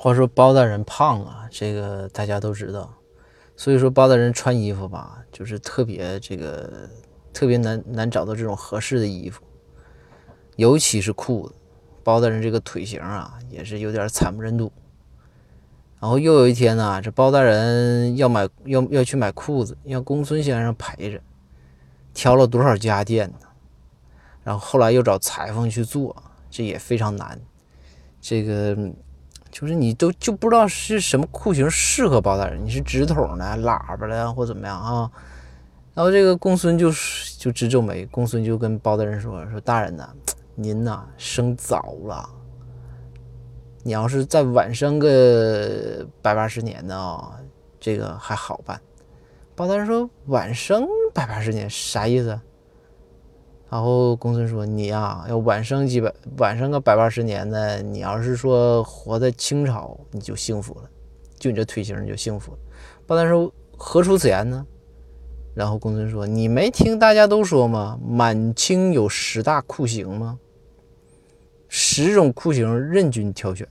话说包大人胖啊，这个大家都知道，所以说包大人穿衣服吧，就是特别这个特别难难找到这种合适的衣服，尤其是裤子。包大人这个腿型啊，也是有点惨不忍睹。然后又有一天呢，这包大人要买要要去买裤子，让公孙先生陪着，挑了多少家店呢？然后后来又找裁缝去做，这也非常难。这个就是你都就不知道是什么裤型适合包大人，你是直筒的、喇叭的或怎么样啊？然后这个公孙就就直皱眉，公孙就跟包大人说：“说大人呐，您呐生早了。”你要是再晚生个百八十年呢啊，这个还好办。包大人说晚生百八十年啥意思？然后公孙说你呀要晚生几百晚生个百八十年的，你要是说活在清朝你就幸福了，就你这腿型你就幸福了。包大人说何出此言呢？然后公孙说你没听大家都说吗？满清有十大酷刑吗？十种酷刑任君挑选。